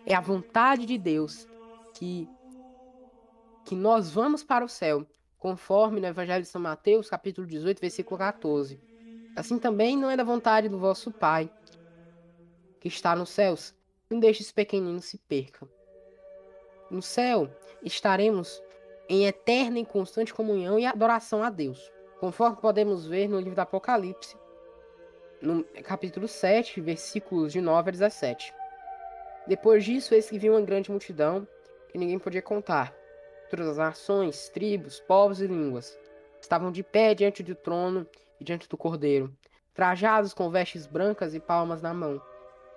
É a vontade de Deus que que nós vamos para o céu, conforme no Evangelho de São Mateus, capítulo 18, versículo 14 Assim também não é da vontade do vosso Pai, que está nos céus, que um destes pequeninos se perca. No céu estaremos em eterna e constante comunhão e adoração a Deus, conforme podemos ver no livro do Apocalipse, no capítulo 7, versículos de 9 a 17. Depois disso, eis que viu uma grande multidão que ninguém podia contar. Todas as nações, tribos, povos e línguas estavam de pé diante do trono e diante do cordeiro, trajados com vestes brancas e palmas na mão.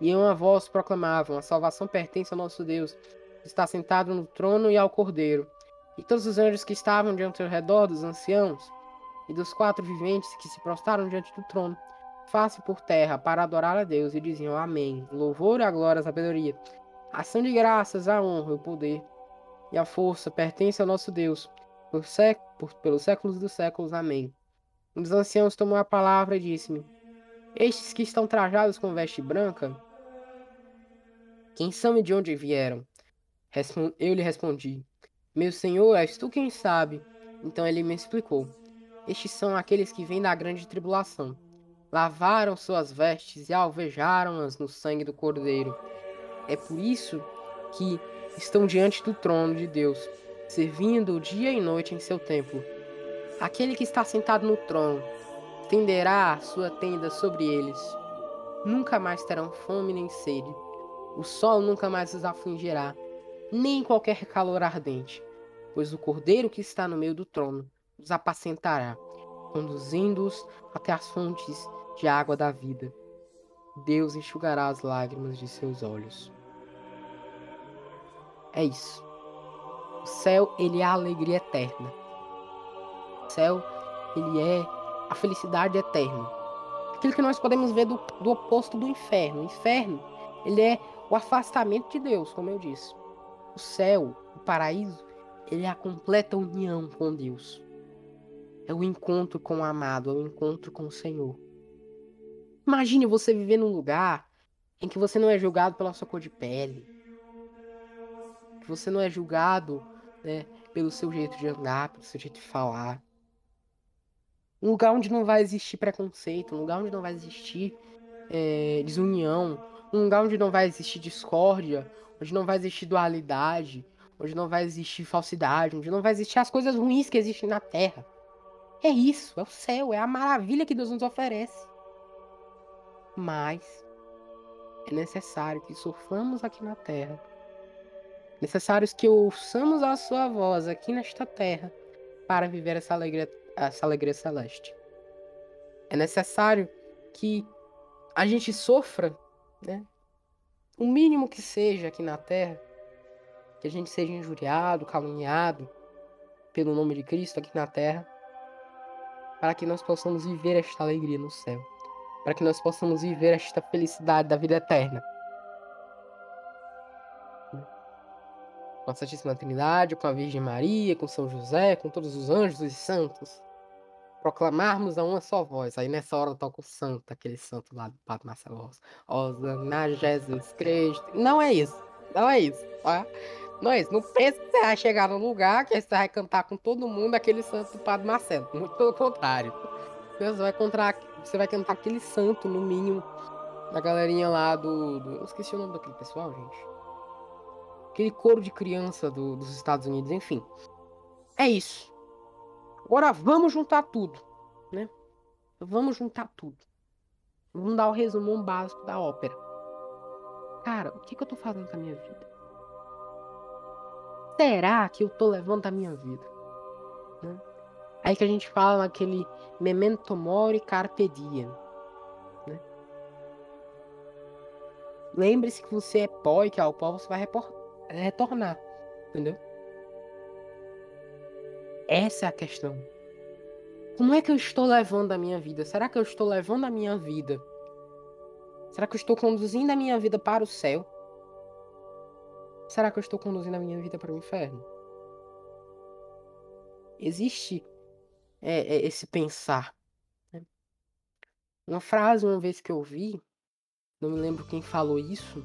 E em uma voz proclamavam: A salvação pertence ao nosso Deus, que está sentado no trono e ao cordeiro. E todos os anjos que estavam diante ao redor dos anciãos e dos quatro viventes que se prostraram diante do trono face por terra para adorar a Deus e diziam Amém. Louvor, a glória, a sabedoria, ação de graças, a honra, o poder e a força pertence ao nosso Deus por, por pelos séculos dos séculos. Amém. Um dos anciãos tomou a palavra e disse-me: Estes que estão trajados com veste branca, quem são e de onde vieram? Eu lhe respondi: Meu senhor, és tu quem sabe. Então ele me explicou: Estes são aqueles que vêm da grande tribulação lavaram suas vestes e alvejaram-as no sangue do Cordeiro. É por isso que estão diante do trono de Deus, servindo dia e noite em seu templo. Aquele que está sentado no trono tenderá sua tenda sobre eles. Nunca mais terão fome nem sede. O sol nunca mais os afligirá, nem qualquer calor ardente, pois o Cordeiro que está no meio do trono os apacentará, conduzindo-os até as fontes de água da vida. Deus enxugará as lágrimas de seus olhos. É isso. O céu, ele é a alegria eterna. Céu, ele é a felicidade eterna. Aquilo que nós podemos ver do, do oposto do inferno. O inferno, ele é o afastamento de Deus, como eu disse. O céu, o paraíso, ele é a completa união com Deus. É o encontro com o amado, é o encontro com o Senhor. Imagine você viver num lugar em que você não é julgado pela sua cor de pele, que você não é julgado né, pelo seu jeito de andar, pelo seu jeito de falar. Um lugar onde não vai existir preconceito, um lugar onde não vai existir é, desunião, um lugar onde não vai existir discórdia, onde não vai existir dualidade, onde não vai existir falsidade, onde não vai existir as coisas ruins que existem na Terra. É isso, é o céu, é a maravilha que Deus nos oferece mas é necessário que soframos aqui na terra. Necessário que ouçamos a sua voz aqui nesta terra para viver essa alegria, essa alegria celeste. É necessário que a gente sofra, né? O mínimo que seja aqui na terra, que a gente seja injuriado, caluniado pelo nome de Cristo aqui na terra, para que nós possamos viver esta alegria no céu para que nós possamos viver esta felicidade da vida eterna. Com a Santíssima Trindade, com a Virgem Maria, com São José, com todos os anjos e santos, proclamarmos a uma só voz. Aí nessa hora toca o santo, aquele santo lá do Padre Marcelo. Osana Jesus Cristo. Não é isso. Não é isso, tá? Não é isso. Não pensa que você vai chegar no lugar que você vai cantar com todo mundo aquele santo do Padre Marcelo. Muito pelo contrário. Você vai encontrar você vai cantar aquele santo, no mínimo, da galerinha lá do, do. Eu esqueci o nome daquele pessoal, gente. Aquele coro de criança do, dos Estados Unidos, enfim. É isso. Agora vamos juntar tudo, né? Vamos juntar tudo. Vamos dar o resumo básico da ópera. Cara, o que, que eu tô fazendo com a minha vida? Será que eu tô levando a minha vida? Né? Aí que a gente fala naquele memento mori carpe diem. Né? Lembre-se que você é pó e que ao pó você vai retornar. Entendeu? Essa é a questão. Como é que eu estou levando a minha vida? Será que eu estou levando a minha vida? Será que eu estou conduzindo a minha vida para o céu? Será que eu estou conduzindo a minha vida para o inferno? Existe é, é esse pensar. Né? Uma frase, uma vez que eu vi, não me lembro quem falou isso,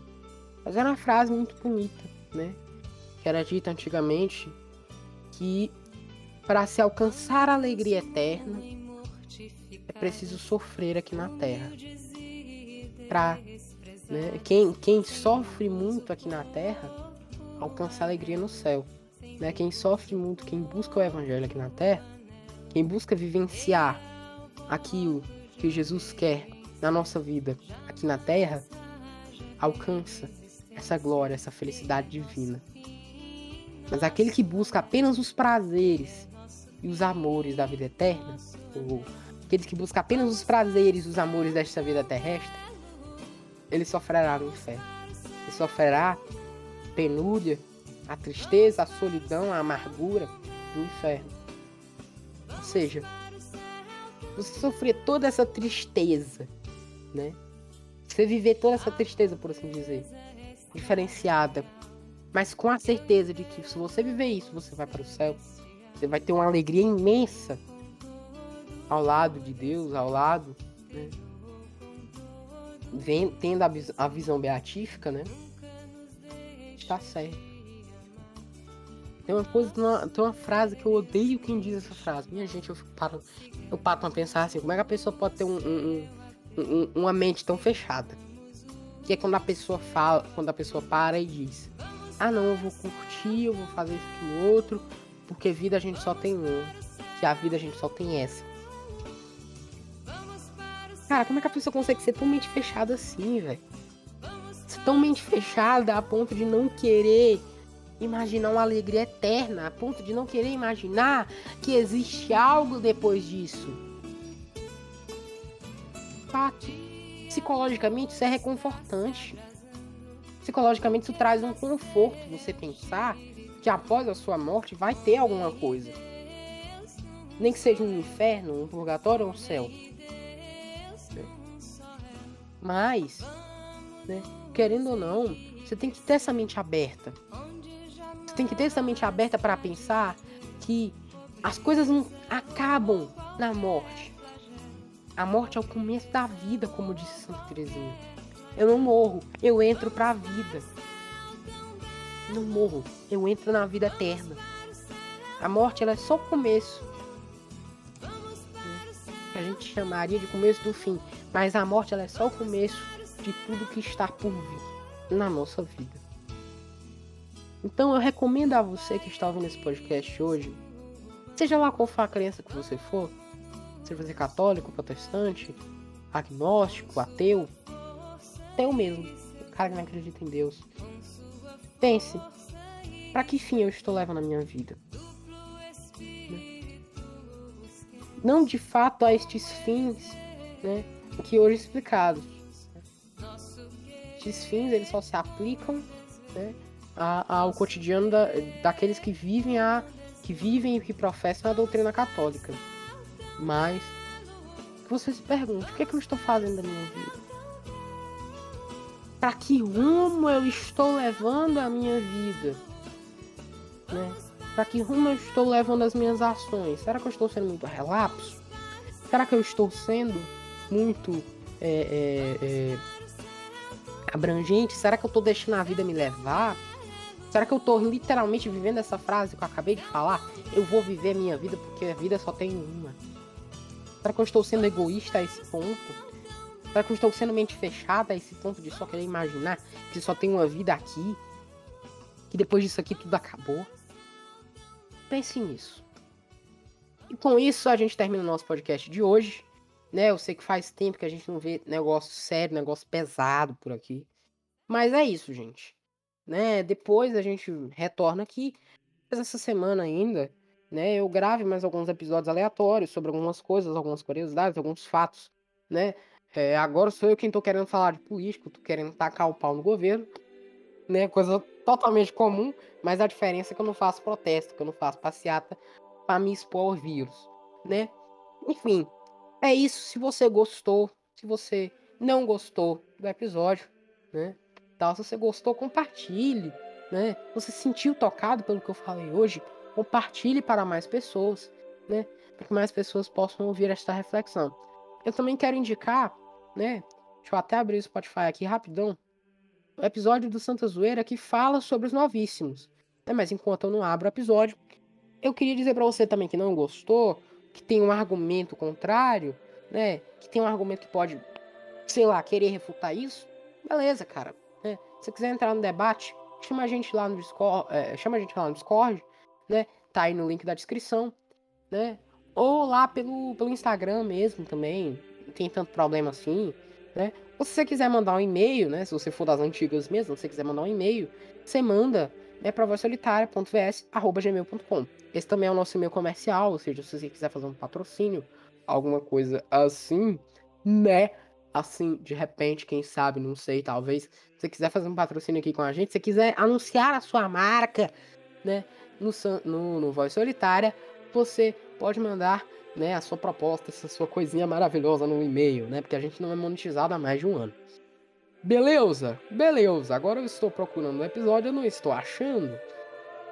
mas era uma frase muito bonita, né? Que era dita antigamente que para se alcançar a alegria eterna, é preciso sofrer aqui na Terra. Pra, né, quem, quem sofre muito aqui na Terra alcança alegria no céu. Né? Quem sofre muito, quem busca o Evangelho aqui na Terra, quem busca vivenciar aquilo que Jesus quer na nossa vida aqui na Terra, alcança essa glória, essa felicidade divina. Mas aquele que busca apenas os prazeres e os amores da vida eterna, ou aquele que busca apenas os prazeres e os amores desta vida terrestre, ele sofrerá no inferno. Ele sofrerá penúria, a tristeza, a solidão, a amargura do inferno. Ou seja, você sofrer toda essa tristeza, né? Você viver toda essa tristeza, por assim dizer, diferenciada, mas com a certeza de que se você viver isso, você vai para o céu. Você vai ter uma alegria imensa ao lado de Deus, ao lado, né? Vem, tendo a, a visão beatífica, né? Está certo. Tem uma coisa, uma, tem uma, frase que eu odeio quem diz essa frase. Minha gente, eu paro, eu paro pra pensar assim, como é que a pessoa pode ter um, um, um, uma mente tão fechada? Que é quando a pessoa fala, quando a pessoa para e diz, ah não, eu vou curtir, eu vou fazer isso aqui outro, porque vida a gente só tem um, que a vida a gente só tem essa. Cara, como é que a pessoa consegue ser tão mente fechada assim, velho? Tão mente fechada a ponto de não querer imaginar uma alegria eterna, a ponto de não querer imaginar que existe algo depois disso. Fato. Psicologicamente isso é reconfortante. Psicologicamente, isso traz um conforto você pensar que após a sua morte vai ter alguma coisa. Nem que seja um inferno, um purgatório ou um céu. Mas, né, querendo ou não, você tem que ter essa mente aberta. Você tem que ter essa mente aberta para pensar que as coisas não acabam na morte. A morte é o começo da vida, como disse Santa Teresinha. Eu não morro, eu entro para a vida. Não morro, eu entro na vida eterna. A morte ela é só o começo. Que a gente chamaria de começo do fim. Mas a morte ela é só o começo de tudo que está por vir na nossa vida. Então eu recomendo a você que está ouvindo esse podcast hoje, seja lá qual for a crença que você for, seja você católico, protestante, agnóstico, ateu, até o mesmo, o cara que não acredita em Deus. Pense, para que fim eu estou levando a minha vida? Não de fato a estes fins, né, que hoje explicados. Estes fins eles só se aplicam, né, ao cotidiano da, daqueles que vivem a que vivem e que professam a doutrina católica. Mas você se pergunta, o que, é que eu estou fazendo da minha vida? Para que rumo eu estou levando a minha vida, né? Para que rumo eu estou levando as minhas ações? Será que eu estou sendo muito relapso? Será que eu estou sendo muito é, é, é, abrangente? Será que eu estou deixando a vida me levar? Será que eu estou literalmente vivendo essa frase que eu acabei de falar? Eu vou viver a minha vida porque a vida só tem uma. Será que eu estou sendo egoísta a esse ponto? Será que eu estou sendo mente fechada a esse ponto de só querer imaginar que só tem uma vida aqui? Que depois disso aqui tudo acabou? Pense nisso. E com isso a gente termina o nosso podcast de hoje. Né? Eu sei que faz tempo que a gente não vê negócio sério, negócio pesado por aqui. Mas é isso, gente. Né? Depois a gente retorna aqui. Mas essa semana ainda, né? Eu grave mais alguns episódios aleatórios sobre algumas coisas, algumas curiosidades, alguns fatos, né? É, agora sou eu quem tô querendo falar de político, tô querendo tacar o pau no governo, né? Coisa totalmente comum, mas a diferença é que eu não faço protesto, que eu não faço passeata para me expor ao vírus, né? Enfim, é isso. Se você gostou, se você não gostou do episódio, né? Tal, se você gostou, compartilhe, né? Você se sentiu tocado pelo que eu falei hoje, compartilhe para mais pessoas, né? Para que mais pessoas possam ouvir esta reflexão. Eu também quero indicar né? Deixa eu até abrir o Spotify aqui rapidão. O episódio do Santa Zoeira que fala sobre os novíssimos. Né? Mas enquanto eu não abro o episódio, eu queria dizer para você também que não gostou, que tem um argumento contrário, né, que tem um argumento que pode, sei lá, querer refutar isso, beleza, cara. Né? Se você quiser entrar no debate, chama a gente lá no Discord, é, chama a gente lá no Discord, né? Tá aí no link da descrição, né? Ou lá pelo, pelo Instagram mesmo também, tem tanto problema assim, né? Ou se você quiser mandar um e-mail, né? Se você for das antigas mesmo, se você quiser mandar um e-mail, você manda né, para vozsolitária.vs.gmail.com. Esse também é o nosso e-mail comercial, ou seja, se você quiser fazer um patrocínio, alguma coisa assim, né? Assim, de repente, quem sabe, não sei, talvez. Se você quiser fazer um patrocínio aqui com a gente, se você quiser anunciar a sua marca, né? No, no, no Voz Solitária, você pode mandar né, a sua proposta, essa sua coisinha maravilhosa no e-mail, né? Porque a gente não é monetizado há mais de um ano. Beleza, beleza. Agora eu estou procurando o um episódio, eu não estou achando.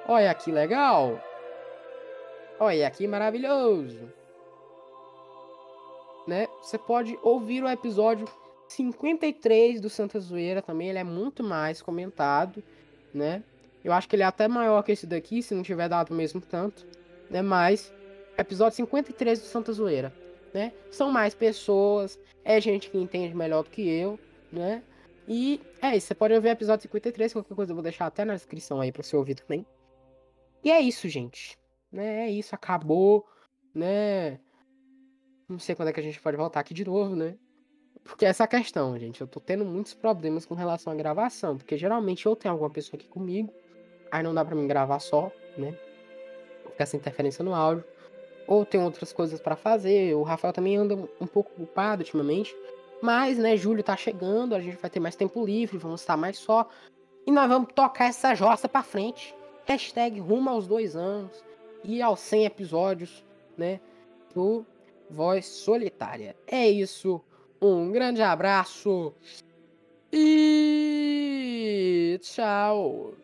Olha que legal. Olha que maravilhoso. Né? Você pode ouvir o episódio 53 do Santa Zoeira também, ele é muito mais comentado, né? Eu acho que ele é até maior que esse daqui, se não tiver dado mesmo tanto, né? Mas episódio 53 do Santa Zoeira, né? São mais pessoas, é gente que entende melhor do que eu, né? E é isso, você pode ouvir o episódio 53, qualquer coisa eu vou deixar até na descrição aí pra você ouvir também. E é isso, gente. Né? É isso, acabou, né? Não sei quando é que a gente pode voltar aqui de novo, né? Porque essa é questão, gente. Eu tô tendo muitos problemas com relação à gravação. Porque geralmente eu tenho alguma pessoa aqui comigo, aí não dá pra mim gravar só, né? Fica essa interferência no áudio. Ou tem outras coisas para fazer. O Rafael também anda um pouco ocupado ultimamente. Mas, né, julho tá chegando, a gente vai ter mais tempo livre, vamos estar mais só. E nós vamos tocar essa jossa pra frente. Hashtag rumo aos dois anos e aos 100 episódios, né, do Voz Solitária. É isso. Um grande abraço e tchau.